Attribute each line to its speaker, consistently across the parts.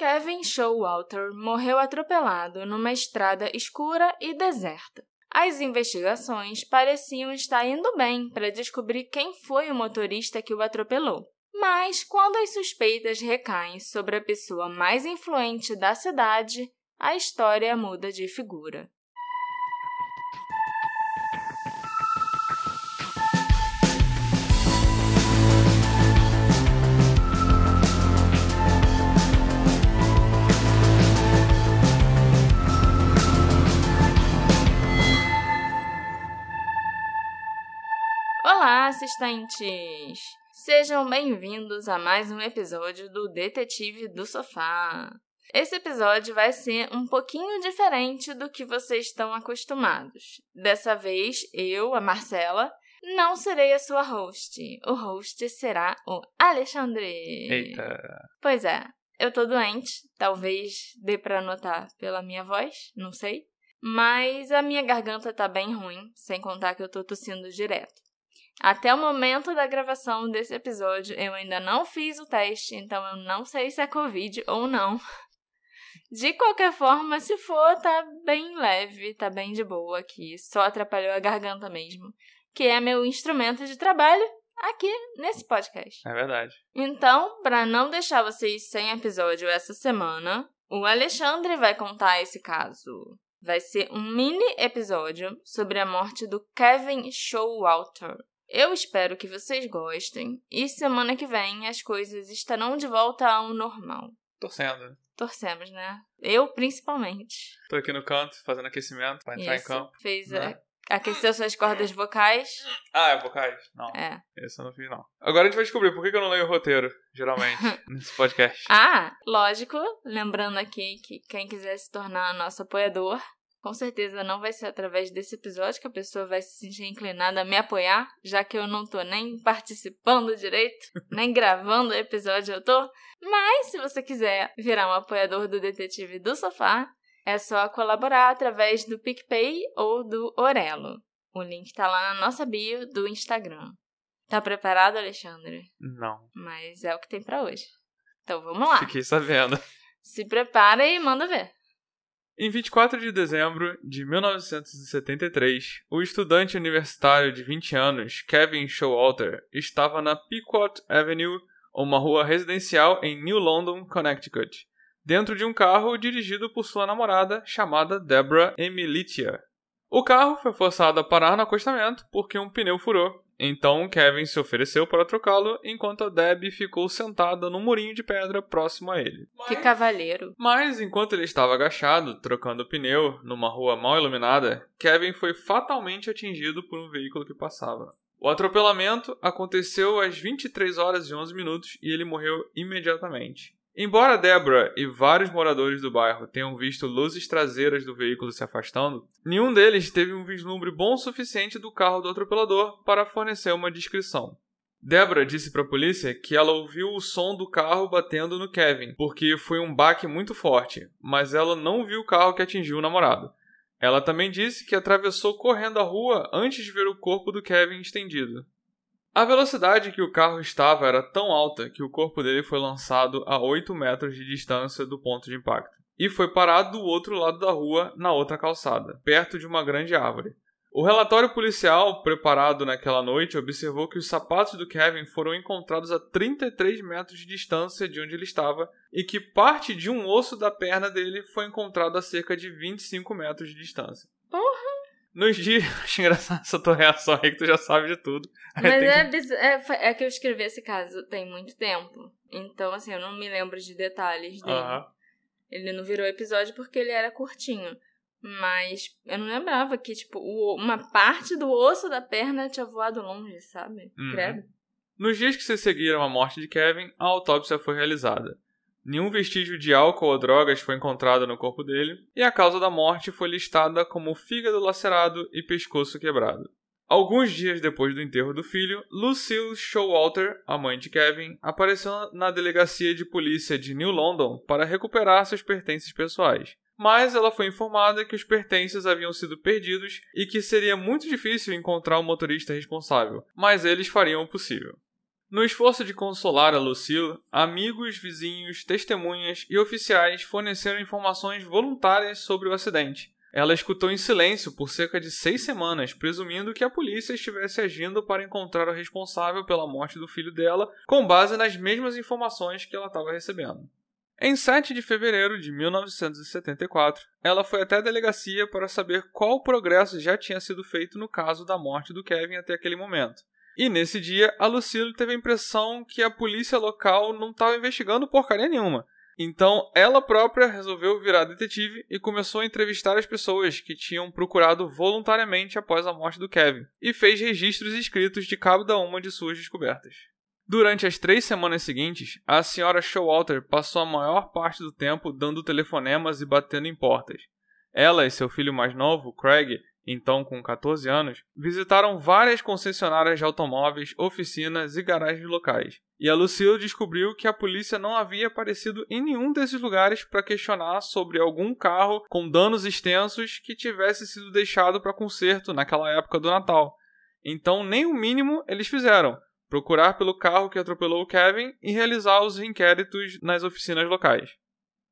Speaker 1: Kevin Showalter morreu atropelado numa estrada escura e deserta. As investigações pareciam estar indo bem para descobrir quem foi o motorista que o atropelou. Mas quando as suspeitas recaem sobre a pessoa mais influente da cidade, a história muda de figura. Assistentes! Sejam bem-vindos a mais um episódio do Detetive do Sofá. Esse episódio vai ser um pouquinho diferente do que vocês estão acostumados. Dessa vez, eu, a Marcela, não serei a sua host. O host será o Alexandre.
Speaker 2: Eita!
Speaker 1: Pois é, eu tô doente, talvez dê para notar pela minha voz, não sei. Mas a minha garganta tá bem ruim, sem contar que eu tô tossindo direto. Até o momento da gravação desse episódio, eu ainda não fiz o teste, então eu não sei se é Covid ou não. De qualquer forma, se for, tá bem leve, tá bem de boa aqui. Só atrapalhou a garganta mesmo, que é meu instrumento de trabalho aqui nesse podcast.
Speaker 2: É verdade.
Speaker 1: Então, para não deixar vocês sem episódio essa semana, o Alexandre vai contar esse caso. Vai ser um mini episódio sobre a morte do Kevin Showalter. Eu espero que vocês gostem e semana que vem as coisas estarão de volta ao normal.
Speaker 2: Torcendo.
Speaker 1: Torcemos, né? Eu principalmente.
Speaker 2: Tô aqui no canto fazendo aquecimento pra entrar
Speaker 1: Isso.
Speaker 2: em campo.
Speaker 1: Fez
Speaker 2: né?
Speaker 1: a- aqueceu suas cordas vocais.
Speaker 2: Ah, é vocais? Não.
Speaker 1: É.
Speaker 2: Esse eu não fiz, não. Agora a gente vai descobrir por que que eu não leio o roteiro, geralmente, nesse podcast.
Speaker 1: Ah, lógico, lembrando aqui que quem quiser se tornar nosso apoiador, com certeza não vai ser através desse episódio que a pessoa vai se sentir inclinada a me apoiar, já que eu não tô nem participando direito, nem gravando o episódio eu tô. Mas se você quiser virar um apoiador do Detetive do Sofá, é só colaborar através do PicPay ou do Orelo. O link tá lá na nossa bio do Instagram. Tá preparado, Alexandre?
Speaker 2: Não.
Speaker 1: Mas é o que tem pra hoje. Então vamos lá.
Speaker 2: Fiquei sabendo.
Speaker 1: Se prepara e manda ver.
Speaker 2: Em 24 de dezembro de 1973, o estudante universitário de 20 anos, Kevin Showalter, estava na Pequot Avenue, uma rua residencial em New London, Connecticut, dentro de um carro dirigido por sua namorada chamada Deborah Emilitia. O carro foi forçado a parar no acostamento porque um pneu furou. Então Kevin se ofereceu para trocá-lo, enquanto a Debbie ficou sentada num murinho de pedra próximo a ele.
Speaker 1: Que cavalheiro.
Speaker 2: Mas enquanto ele estava agachado, trocando o pneu, numa rua mal iluminada, Kevin foi fatalmente atingido por um veículo que passava. O atropelamento aconteceu às 23 horas e 11 minutos e ele morreu imediatamente. Embora Deborah e vários moradores do bairro tenham visto luzes traseiras do veículo se afastando, nenhum deles teve um vislumbre bom o suficiente do carro do atropelador para fornecer uma descrição. Deborah disse para a polícia que ela ouviu o som do carro batendo no Kevin, porque foi um baque muito forte, mas ela não viu o carro que atingiu o namorado. Ela também disse que atravessou correndo a rua antes de ver o corpo do Kevin estendido. A velocidade que o carro estava era tão alta que o corpo dele foi lançado a 8 metros de distância do ponto de impacto e foi parado do outro lado da rua, na outra calçada, perto de uma grande árvore. O relatório policial preparado naquela noite observou que os sapatos do Kevin foram encontrados a 33 metros de distância de onde ele estava e que parte de um osso da perna dele foi encontrado a cerca de 25 metros de distância.
Speaker 1: Porra!
Speaker 2: Nos dias. Acho engraçado essa tua reação aí que tu já sabe de tudo. Aí
Speaker 1: Mas é,
Speaker 2: que-
Speaker 1: biz- é, é que eu escrevi esse caso tem muito tempo. Então, assim, eu não me lembro de detalhes dele. Ele não virou episódio porque ele era curtinho. Mas eu não lembrava que, tipo, o- uma parte do osso da perna tinha voado longe, sabe?
Speaker 2: Uhum.
Speaker 1: Credo.
Speaker 2: Nos dias que se seguiram a morte de Kevin, a autópsia foi realizada. Nenhum vestígio de álcool ou drogas foi encontrado no corpo dele, e a causa da morte foi listada como fígado lacerado e pescoço quebrado. Alguns dias depois do enterro do filho, Lucille Showalter, a mãe de Kevin, apareceu na delegacia de polícia de New London para recuperar seus pertences pessoais. Mas ela foi informada que os pertences haviam sido perdidos e que seria muito difícil encontrar o motorista responsável, mas eles fariam o possível. No esforço de consolar a Lucille, amigos, vizinhos, testemunhas e oficiais forneceram informações voluntárias sobre o acidente. Ela escutou em silêncio por cerca de seis semanas, presumindo que a polícia estivesse agindo para encontrar o responsável pela morte do filho dela, com base nas mesmas informações que ela estava recebendo. Em 7 de fevereiro de 1974, ela foi até a delegacia para saber qual progresso já tinha sido feito no caso da morte do Kevin até aquele momento. E nesse dia, a Lucille teve a impressão que a polícia local não estava investigando porcaria nenhuma. Então, ela própria resolveu virar detetive e começou a entrevistar as pessoas que tinham procurado voluntariamente após a morte do Kevin, e fez registros escritos de cada uma de suas descobertas. Durante as três semanas seguintes, a senhora Showalter passou a maior parte do tempo dando telefonemas e batendo em portas. Ela e seu filho mais novo, Craig, então com 14 anos, visitaram várias concessionárias de automóveis, oficinas e garagens locais. E a Lucille descobriu que a polícia não havia aparecido em nenhum desses lugares para questionar sobre algum carro com danos extensos que tivesse sido deixado para conserto naquela época do Natal. Então, nem o mínimo eles fizeram: procurar pelo carro que atropelou o Kevin e realizar os inquéritos nas oficinas locais.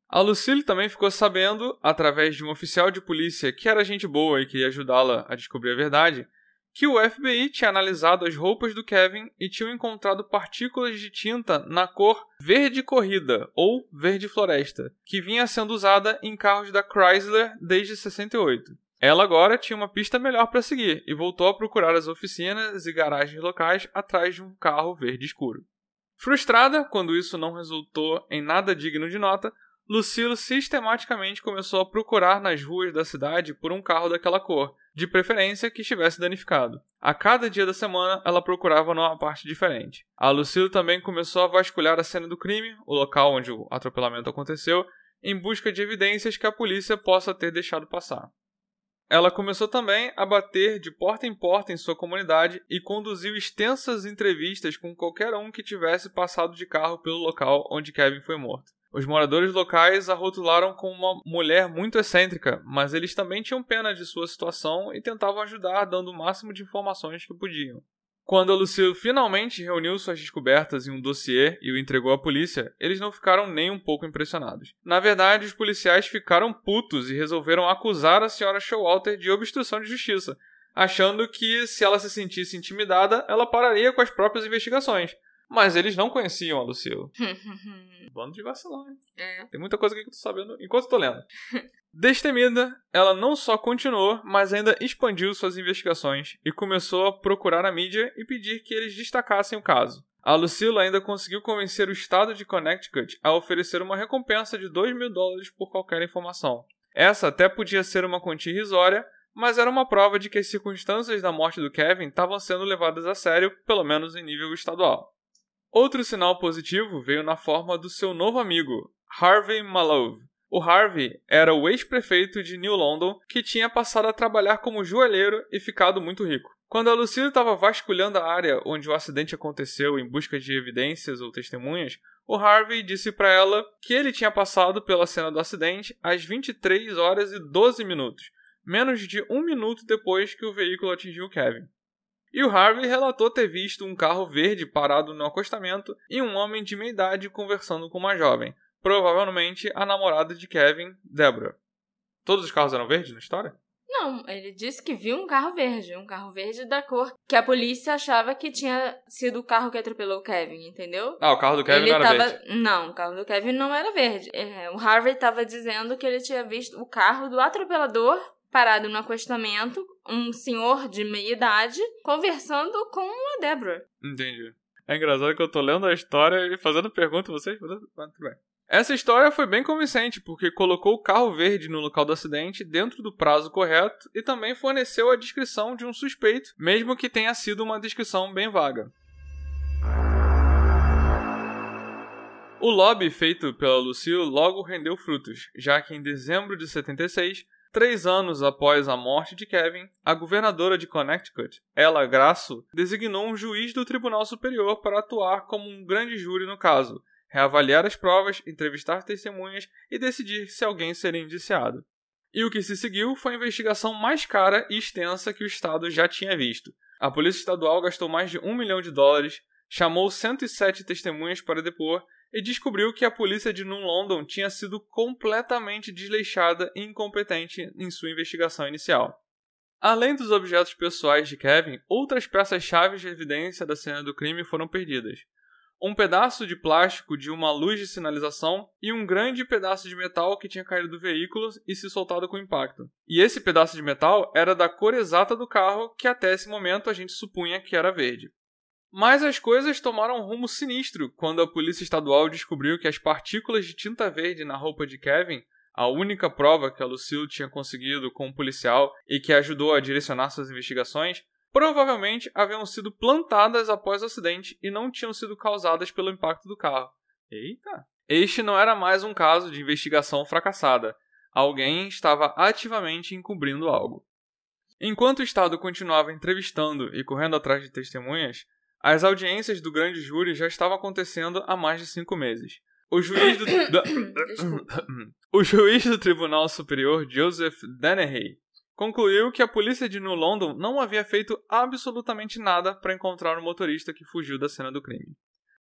Speaker 2: A Lucille também ficou sabendo, através de um oficial de polícia que era gente boa e queria ajudá-la a descobrir a verdade, que o FBI tinha analisado as roupas do Kevin e tinha encontrado partículas de tinta na cor verde corrida ou verde floresta, que vinha sendo usada em carros da Chrysler desde 68. Ela agora tinha uma pista melhor para seguir e voltou a procurar as oficinas e garagens locais atrás de um carro verde escuro. Frustrada quando isso não resultou em nada digno de nota, Lucille sistematicamente começou a procurar nas ruas da cidade por um carro daquela cor, de preferência que estivesse danificado. A cada dia da semana, ela procurava numa parte diferente. A Lucille também começou a vasculhar a cena do crime, o local onde o atropelamento aconteceu, em busca de evidências que a polícia possa ter deixado passar. Ela começou também a bater de porta em porta em sua comunidade e conduziu extensas entrevistas com qualquer um que tivesse passado de carro pelo local onde Kevin foi morto. Os moradores locais a rotularam como uma mulher muito excêntrica, mas eles também tinham pena de sua situação e tentavam ajudar dando o máximo de informações que podiam. Quando a Lucille finalmente reuniu suas descobertas em um dossiê e o entregou à polícia, eles não ficaram nem um pouco impressionados. Na verdade, os policiais ficaram putos e resolveram acusar a senhora Showalter de obstrução de justiça, achando que se ela se sentisse intimidada, ela pararia com as próprias investigações. Mas eles não conheciam a Lucille. Bando de vacilão, hein?
Speaker 1: É.
Speaker 2: Tem muita coisa aqui que eu tô sabendo enquanto eu tô lendo. Destemida, ela não só continuou, mas ainda expandiu suas investigações e começou a procurar a mídia e pedir que eles destacassem o caso. A Lucille ainda conseguiu convencer o estado de Connecticut a oferecer uma recompensa de 2 mil dólares por qualquer informação. Essa até podia ser uma quantia irrisória, mas era uma prova de que as circunstâncias da morte do Kevin estavam sendo levadas a sério, pelo menos em nível estadual. Outro sinal positivo veio na forma do seu novo amigo, Harvey Malove. O Harvey era o ex-prefeito de New London que tinha passado a trabalhar como joalheiro e ficado muito rico. Quando a Lucille estava vasculhando a área onde o acidente aconteceu em busca de evidências ou testemunhas, o Harvey disse para ela que ele tinha passado pela cena do acidente às 23 horas e 12 minutos, menos de um minuto depois que o veículo atingiu Kevin. E o Harvey relatou ter visto um carro verde parado no acostamento e um homem de meia idade conversando com uma jovem, provavelmente a namorada de Kevin, Deborah. Todos os carros eram verdes na história?
Speaker 1: Não, ele disse que viu um carro verde, um carro verde da cor que a polícia achava que tinha sido o carro que atropelou o Kevin, entendeu?
Speaker 2: Ah, o carro do Kevin
Speaker 1: ele
Speaker 2: não era
Speaker 1: tava...
Speaker 2: verde.
Speaker 1: Não, o carro do Kevin não era verde. É, o Harvey estava dizendo que ele tinha visto o carro do atropelador parado no acostamento, um senhor de meia idade conversando com a Deborah.
Speaker 2: Entendi. É engraçado que eu tô lendo a história e fazendo pergunta vocês, mas tudo bem. Essa história foi bem convincente, porque colocou o carro verde no local do acidente dentro do prazo correto e também forneceu a descrição de um suspeito, mesmo que tenha sido uma descrição bem vaga. O lobby feito pela Lucille logo rendeu frutos, já que em dezembro de 76, três anos após a morte de Kevin, a governadora de Connecticut, Ella Grasso, designou um juiz do Tribunal Superior para atuar como um grande júri no caso, reavaliar as provas, entrevistar testemunhas e decidir se alguém seria indiciado. E o que se seguiu foi a investigação mais cara e extensa que o Estado já tinha visto. A Polícia Estadual gastou mais de um milhão de dólares, chamou 107 testemunhas para depor e descobriu que a polícia de New London tinha sido completamente desleixada e incompetente em sua investigação inicial. Além dos objetos pessoais de Kevin, outras peças-chave de evidência da cena do crime foram perdidas. Um pedaço de plástico de uma luz de sinalização e um grande pedaço de metal que tinha caído do veículo e se soltado com impacto. E esse pedaço de metal era da cor exata do carro que até esse momento a gente supunha que era verde. Mas as coisas tomaram um rumo sinistro quando a polícia estadual descobriu que as partículas de tinta verde na roupa de Kevin, a única prova que a Lucille tinha conseguido com um policial e que ajudou a direcionar suas investigações, provavelmente haviam sido plantadas após o acidente e não tinham sido causadas pelo impacto do carro. Eita! Este não era mais um caso de investigação fracassada. Alguém estava ativamente encobrindo algo. Enquanto o Estado continuava entrevistando e correndo atrás de testemunhas, as audiências do grande júri já estavam acontecendo há mais de cinco meses. O juiz do, o juiz do Tribunal Superior, Joseph Dennehy, concluiu que a polícia de New London não havia feito absolutamente nada para encontrar o motorista que fugiu da cena do crime.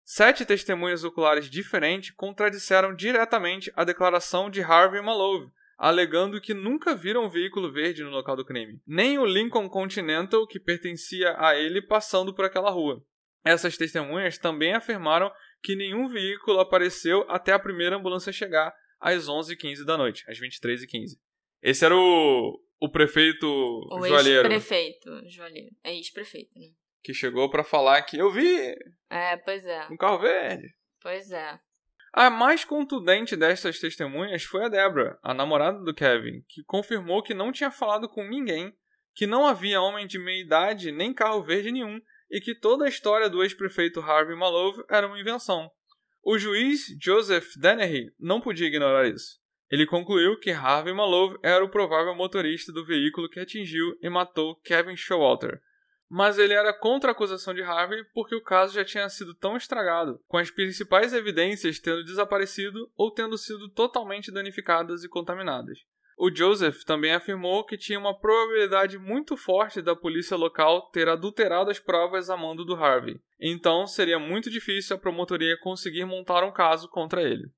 Speaker 2: Sete testemunhas oculares diferentes contradisseram diretamente a declaração de Harvey Malove, alegando que nunca viram um veículo verde no local do crime, nem o Lincoln Continental que pertencia a ele passando por aquela rua. Essas testemunhas também afirmaram que nenhum veículo apareceu até a primeira ambulância chegar às 11h15 da noite, às 23h15. Esse era o, o prefeito
Speaker 1: o
Speaker 2: Joalheiro.
Speaker 1: ex-prefeito, Joalheiro. É ex-prefeito, né?
Speaker 2: Que chegou para falar que eu vi
Speaker 1: É, pois é.
Speaker 2: um carro verde.
Speaker 1: Pois é.
Speaker 2: A mais contundente destas testemunhas foi a Deborah, a namorada do Kevin, que confirmou que não tinha falado com ninguém, que não havia homem de meia idade nem carro verde nenhum e que toda a história do ex-prefeito Harvey Malove era uma invenção. O juiz Joseph Dennehy não podia ignorar isso. Ele concluiu que Harvey Malove era o provável motorista do veículo que atingiu e matou Kevin Showalter, mas ele era contra a acusação de Harvey porque o caso já tinha sido tão estragado, com as principais evidências tendo desaparecido ou tendo sido totalmente danificadas e contaminadas. O Joseph também afirmou que tinha uma probabilidade muito forte da polícia local ter adulterado as provas a mando do Harvey, então seria muito difícil a promotoria conseguir montar um caso contra ele.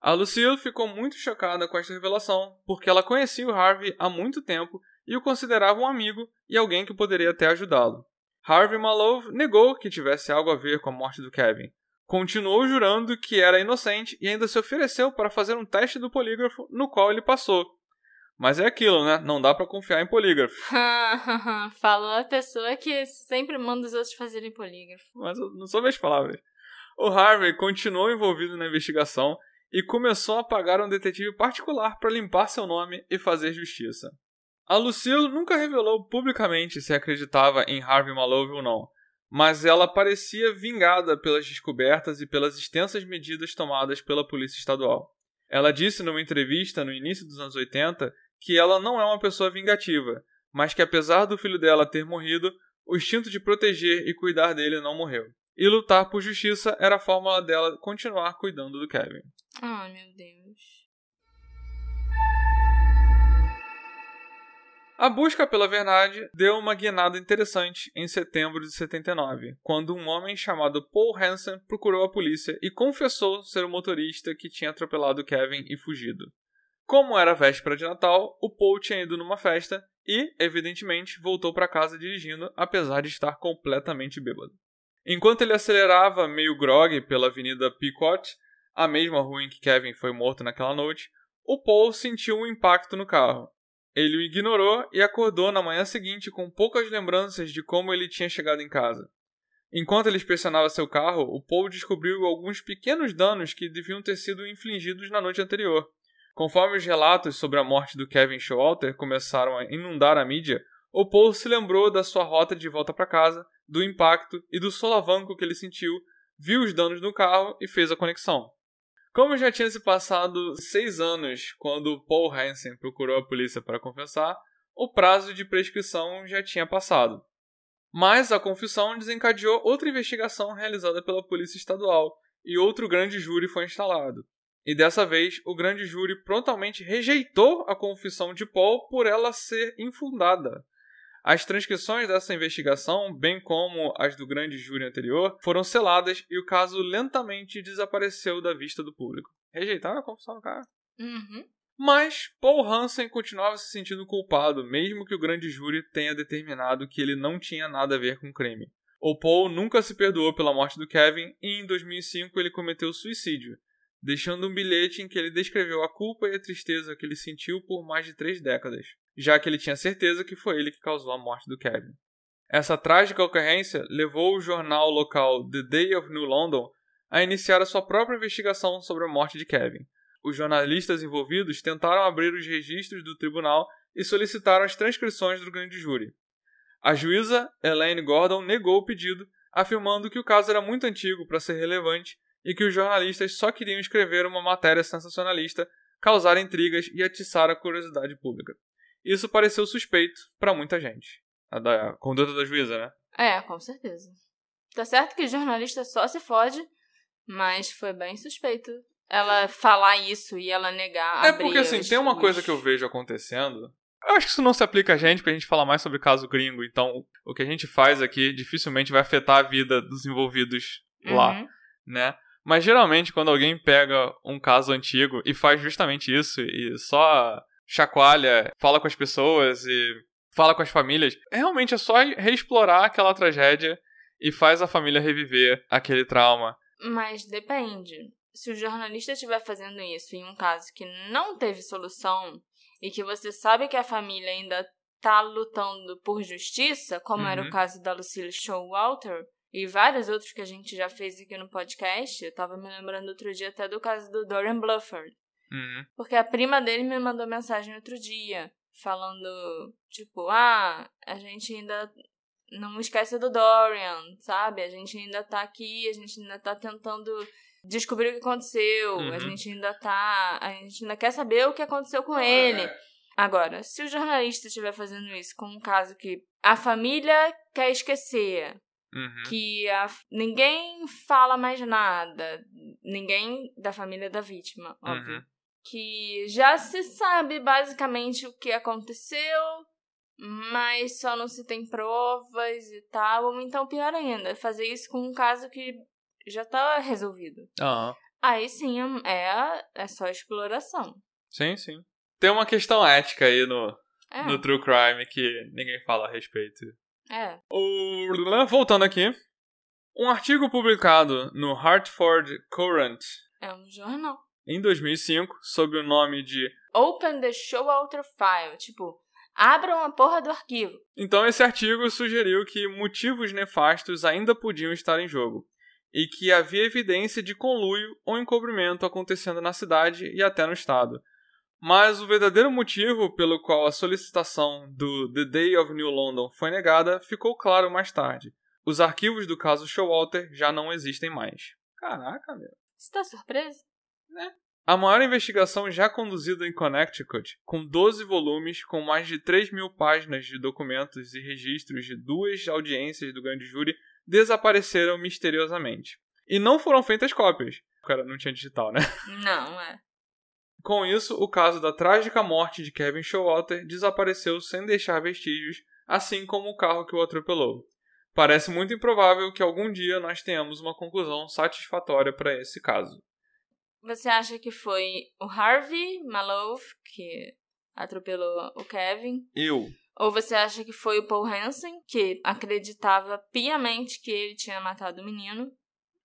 Speaker 2: A Lucille ficou muito chocada com esta revelação, porque ela conhecia o Harvey há muito tempo e o considerava um amigo e alguém que poderia até ajudá-lo. Harvey Malove negou que tivesse algo a ver com a morte do Kevin. Continuou jurando que era inocente e ainda se ofereceu para fazer um teste do polígrafo, no qual ele passou. Mas é aquilo, né? Não dá para confiar em polígrafo.
Speaker 1: Falou a pessoa que sempre manda os outros fazerem polígrafo.
Speaker 2: Mas não são minhas palavras. O Harvey continuou envolvido na investigação e começou a pagar um detetive particular para limpar seu nome e fazer justiça. A Lucille nunca revelou publicamente se acreditava em Harvey Malove ou não, mas ela parecia vingada pelas descobertas e pelas extensas medidas tomadas pela polícia estadual. Ela disse numa entrevista no início dos anos 80 que ela não é uma pessoa vingativa, mas que apesar do filho dela ter morrido, o instinto de proteger e cuidar dele não morreu. E lutar por justiça era a forma dela continuar cuidando do Kevin.
Speaker 1: Ai, meu Deus.
Speaker 2: A busca pela verdade deu uma guinada interessante em setembro de 79, quando um homem chamado Paul Hansen procurou a polícia e confessou ser o motorista que tinha atropelado Kevin e fugido. Como era véspera de Natal, o Paul tinha ido numa festa e, evidentemente, voltou para casa dirigindo, apesar de estar completamente bêbado. Enquanto ele acelerava meio grog pela Avenida Pequot, a mesma rua em que Kevin foi morto naquela noite, o Paul sentiu um impacto no carro ele o ignorou e acordou na manhã seguinte com poucas lembranças de como ele tinha chegado em casa. Enquanto ele inspecionava seu carro, o Paul descobriu alguns pequenos danos que deviam ter sido infligidos na noite anterior. Conforme os relatos sobre a morte do Kevin Showalter começaram a inundar a mídia, o Paul se lembrou da sua rota de volta para casa, do impacto e do solavanco que ele sentiu, viu os danos no carro e fez a conexão. Como já tinha se passado seis anos quando Paul Hansen procurou a polícia para confessar, o prazo de prescrição já tinha passado. Mas a confissão desencadeou outra investigação realizada pela Polícia Estadual e outro grande júri foi instalado. E dessa vez, o grande júri prontamente rejeitou a confissão de Paul por ela ser infundada. As transcrições dessa investigação, bem como as do grande júri anterior, foram seladas e o caso lentamente desapareceu da vista do público. Rejeitaram a confissão do cara.
Speaker 1: Uhum.
Speaker 2: Mas Paul Hansen continuava se sentindo culpado, mesmo que o grande júri tenha determinado que ele não tinha nada a ver com o crime. O Paul nunca se perdoou pela morte do Kevin e em 2005 ele cometeu suicídio, deixando um bilhete em que ele descreveu a culpa e a tristeza que ele sentiu por mais de três décadas já que ele tinha certeza que foi ele que causou a morte do Kevin. Essa trágica ocorrência levou o jornal local The Day of New London a iniciar a sua própria investigação sobre a morte de Kevin. Os jornalistas envolvidos tentaram abrir os registros do tribunal e solicitaram as transcrições do grande júri. A juíza Elaine Gordon negou o pedido, afirmando que o caso era muito antigo para ser relevante e que os jornalistas só queriam escrever uma matéria sensacionalista, causar intrigas e atiçar a curiosidade pública. Isso pareceu suspeito para muita gente. A da conduta da juíza, né?
Speaker 1: É, com certeza. Tá certo que jornalista só se fode, mas foi bem suspeito ela falar isso e ela negar.
Speaker 2: É porque assim, os, tem uma coisa que eu vejo acontecendo. Eu acho que isso não se aplica a gente, porque a gente fala mais sobre caso gringo, então o que a gente faz aqui dificilmente vai afetar a vida dos envolvidos lá, uhum. né? Mas geralmente quando alguém pega um caso antigo e faz justamente isso e só chacoalha, fala com as pessoas e fala com as famílias. Realmente é só reexplorar aquela tragédia e faz a família reviver aquele trauma.
Speaker 1: Mas depende. Se o jornalista estiver fazendo isso em um caso que não teve solução e que você sabe que a família ainda tá lutando por justiça, como uhum. era o uhum. caso da Lucille Showalter e vários outros que a gente já fez aqui no podcast, eu tava me lembrando outro dia até do caso do Dorian Blufford,
Speaker 2: Uhum.
Speaker 1: Porque a prima dele me mandou mensagem outro dia, falando, tipo, ah, a gente ainda não esquece do Dorian, sabe? A gente ainda tá aqui, a gente ainda tá tentando descobrir o que aconteceu, uhum. a gente ainda tá. A gente ainda quer saber o que aconteceu com ele. Agora, se o jornalista estiver fazendo isso com um caso que a família quer esquecer,
Speaker 2: uhum.
Speaker 1: que a, ninguém fala mais nada, ninguém da família da vítima, óbvio. Uhum que já se sabe basicamente o que aconteceu, mas só não se tem provas e tal. Ou então, pior ainda, fazer isso com um caso que já tá resolvido.
Speaker 2: Uhum.
Speaker 1: Aí sim é, é só exploração.
Speaker 2: Sim, sim. Tem uma questão ética aí no, é. no True Crime que ninguém fala a respeito.
Speaker 1: É.
Speaker 2: O... Voltando aqui. Um artigo publicado no Hartford Courant.
Speaker 1: É um jornal
Speaker 2: em 2005 sob o nome de
Speaker 1: Open the Showalter File, tipo, abram a porra do arquivo.
Speaker 2: Então esse artigo sugeriu que motivos nefastos ainda podiam estar em jogo e que havia evidência de conluio ou encobrimento acontecendo na cidade e até no estado. Mas o verdadeiro motivo pelo qual a solicitação do The Day of New London foi negada ficou claro mais tarde. Os arquivos do caso Showalter já não existem mais. Caraca, meu.
Speaker 1: Você tá surpreso?
Speaker 2: Né? A maior investigação já conduzida em Connecticut, com 12 volumes, com mais de 3 mil páginas de documentos e registros de duas audiências do grande júri, desapareceram misteriosamente. E não foram feitas cópias. O cara não tinha digital, né?
Speaker 1: Não, é.
Speaker 2: Com isso, o caso da trágica morte de Kevin Showalter desapareceu sem deixar vestígios, assim como o carro que o atropelou. Parece muito improvável que algum dia nós tenhamos uma conclusão satisfatória para esse caso.
Speaker 1: Você acha que foi o Harvey Malouf que atropelou o Kevin?
Speaker 2: Eu.
Speaker 1: Ou você acha que foi o Paul Hansen, que acreditava piamente que ele tinha matado o menino?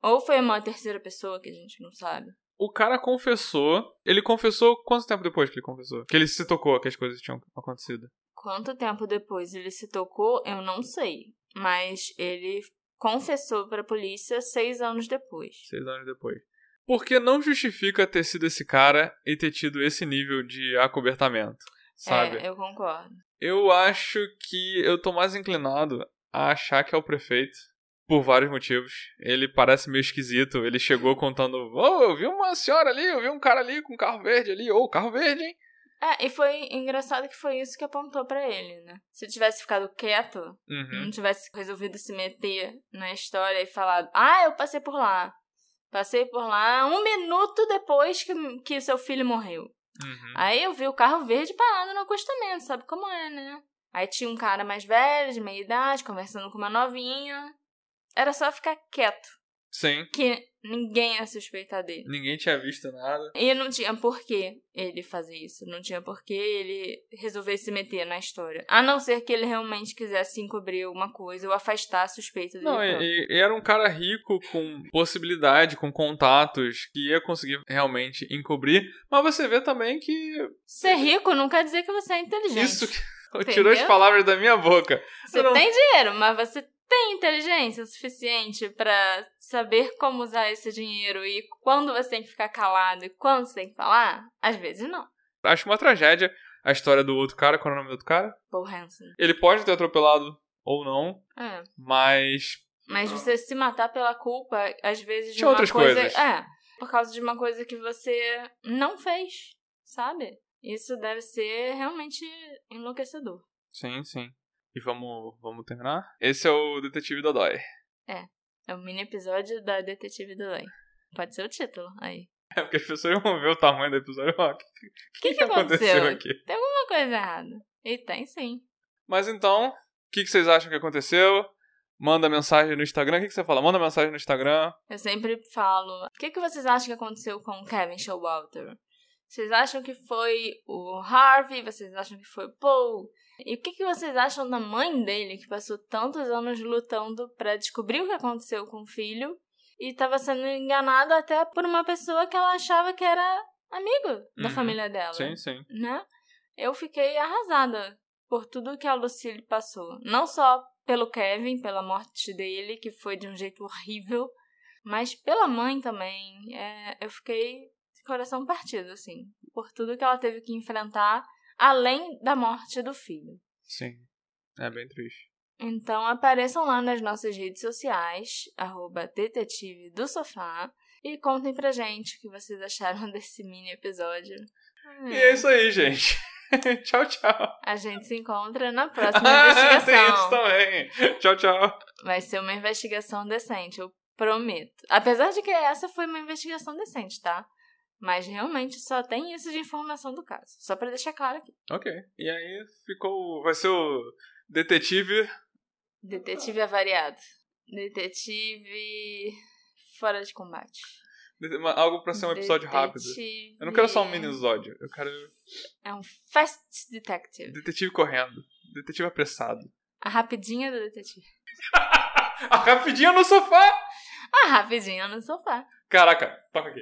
Speaker 1: Ou foi uma terceira pessoa que a gente não sabe?
Speaker 2: O cara confessou. Ele confessou quanto tempo depois que ele confessou? Que ele se tocou que as coisas tinham acontecido.
Speaker 1: Quanto tempo depois ele se tocou, eu não sei. Mas ele confessou para a polícia seis anos depois.
Speaker 2: Seis anos depois. Porque não justifica ter sido esse cara e ter tido esse nível de acobertamento, sabe?
Speaker 1: É, eu concordo.
Speaker 2: Eu acho que eu tô mais inclinado a achar que é o prefeito. Por vários motivos. Ele parece meio esquisito. Ele chegou contando: Oh, eu vi uma senhora ali, eu vi um cara ali com um carro verde ali. Ô, oh, carro verde, hein?
Speaker 1: É, e foi engraçado que foi isso que apontou para ele, né? Se tivesse ficado quieto,
Speaker 2: uhum.
Speaker 1: não tivesse resolvido se meter na história e falado: Ah, eu passei por lá. Passei por lá um minuto depois que, que seu filho morreu.
Speaker 2: Uhum.
Speaker 1: Aí eu vi o carro verde parado no acostamento, sabe como é, né? Aí tinha um cara mais velho, de meia idade, conversando com uma novinha. Era só ficar quieto,
Speaker 2: Sim.
Speaker 1: que ninguém ia suspeitar dele.
Speaker 2: Ninguém tinha visto nada.
Speaker 1: E não tinha por que ele fazer isso. Não tinha por que ele resolver se meter na história. A não ser que ele realmente quisesse encobrir alguma coisa ou afastar a suspeita dele.
Speaker 2: Não, e, era um cara rico, com possibilidade, com contatos, que ia conseguir realmente encobrir. Mas você vê também que
Speaker 1: Ser rico não quer dizer que você é inteligente.
Speaker 2: isso que
Speaker 1: Entendeu?
Speaker 2: tirou as palavras da minha boca.
Speaker 1: Você
Speaker 2: não-
Speaker 1: tem dinheiro, mas você tem inteligência suficiente pra saber como usar esse dinheiro e quando você tem que ficar calado e quando você tem que falar? Às vezes não.
Speaker 2: Acho uma tragédia a história do outro cara. Qual é o nome do outro cara?
Speaker 1: Paul Hansen.
Speaker 2: Ele pode ter atropelado ou não,
Speaker 1: É.
Speaker 2: mas
Speaker 1: Mas você se matar pela culpa, às vezes, de
Speaker 2: Tinha
Speaker 1: uma
Speaker 2: outras
Speaker 1: coisa.
Speaker 2: coisas.
Speaker 1: É. Por causa de uma coisa que você não fez, sabe? Isso deve ser realmente enlouquecedor.
Speaker 2: sim, sim. E vamos, vamos terminar? Esse é o Detetive Dodói.
Speaker 1: É um mini episódio da Detetive do Lei. Pode ser o título aí.
Speaker 2: É porque as pessoas vão ver o tamanho do episódio. O que,
Speaker 1: O que, que aconteceu?
Speaker 2: aconteceu aqui?
Speaker 1: Tem alguma coisa errada. E tem sim.
Speaker 2: Mas então, o que, que vocês acham que aconteceu? Manda mensagem no Instagram. O que, que você fala? Manda mensagem no Instagram.
Speaker 1: Eu sempre falo. O que, que vocês acham que aconteceu com o Kevin Showalter? Vocês acham que foi o Harvey? Vocês acham que foi o Paul? E o que, que vocês acham da mãe dele, que passou tantos anos lutando pra descobrir o que aconteceu com o filho e estava sendo enganada até por uma pessoa que ela achava que era amigo da
Speaker 2: Uhum.
Speaker 1: família dela?
Speaker 2: Sim, sim.
Speaker 1: né? Eu fiquei arrasada por tudo que a Lucille passou. Não só pelo Kevin, pela morte dele, que foi de um jeito horrível, mas pela mãe também. É, eu fiquei coração partido, assim, por tudo que ela teve que enfrentar, além da morte do filho.
Speaker 2: Sim. É bem triste.
Speaker 1: Então apareçam lá nas nossas redes sociais, arroba detetive do sofá, e contem pra gente o que vocês acharam desse mini episódio.
Speaker 2: E é isso aí, gente. tchau, tchau.
Speaker 1: A gente se encontra na próxima
Speaker 2: Ah, tem isso
Speaker 1: investigação.
Speaker 2: também. Tchau, tchau.
Speaker 1: Vai ser uma investigação decente, eu prometo. Apesar de que essa foi uma investigação decente, tá? Mas realmente só tem isso de informação do caso. Só pra deixar claro aqui.
Speaker 2: Ok. E aí ficou. Vai ser o detetive.
Speaker 1: Detetive avariado. Detetive fora de combate.
Speaker 2: Algo pra ser um episódio rápido.
Speaker 1: Detetive-
Speaker 2: Eu não quero só um minisódio. Eu quero
Speaker 1: É um fast detective.
Speaker 2: detetive correndo. Detetive apressado.
Speaker 1: A rapidinha do detetive.
Speaker 2: A rapidinha no sofá!
Speaker 1: A rapidinha no sofá.
Speaker 2: Caraca, toca aqui.